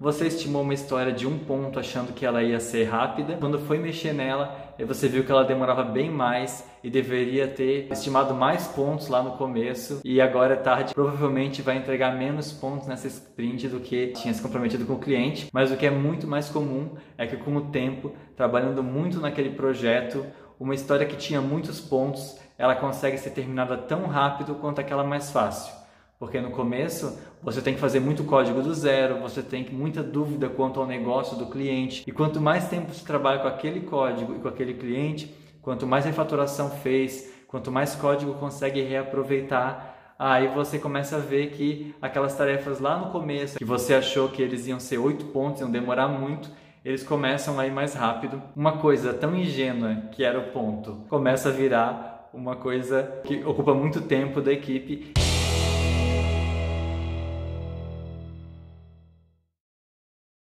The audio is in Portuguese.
Você estimou uma história de um ponto achando que ela ia ser rápida. Quando foi mexer nela, você viu que ela demorava bem mais e deveria ter estimado mais pontos lá no começo. E agora é tarde, provavelmente vai entregar menos pontos nessa sprint do que tinha se comprometido com o cliente. Mas o que é muito mais comum é que com o tempo, trabalhando muito naquele projeto, uma história que tinha muitos pontos, ela consegue ser terminada tão rápido quanto aquela mais fácil. Porque no começo você tem que fazer muito código do zero, você tem muita dúvida quanto ao negócio do cliente. E quanto mais tempo você trabalha com aquele código e com aquele cliente, quanto mais refatoração fez, quanto mais código consegue reaproveitar, aí você começa a ver que aquelas tarefas lá no começo, que você achou que eles iam ser oito pontos, iam demorar muito, eles começam a ir mais rápido. Uma coisa tão ingênua que era o ponto começa a virar uma coisa que ocupa muito tempo da equipe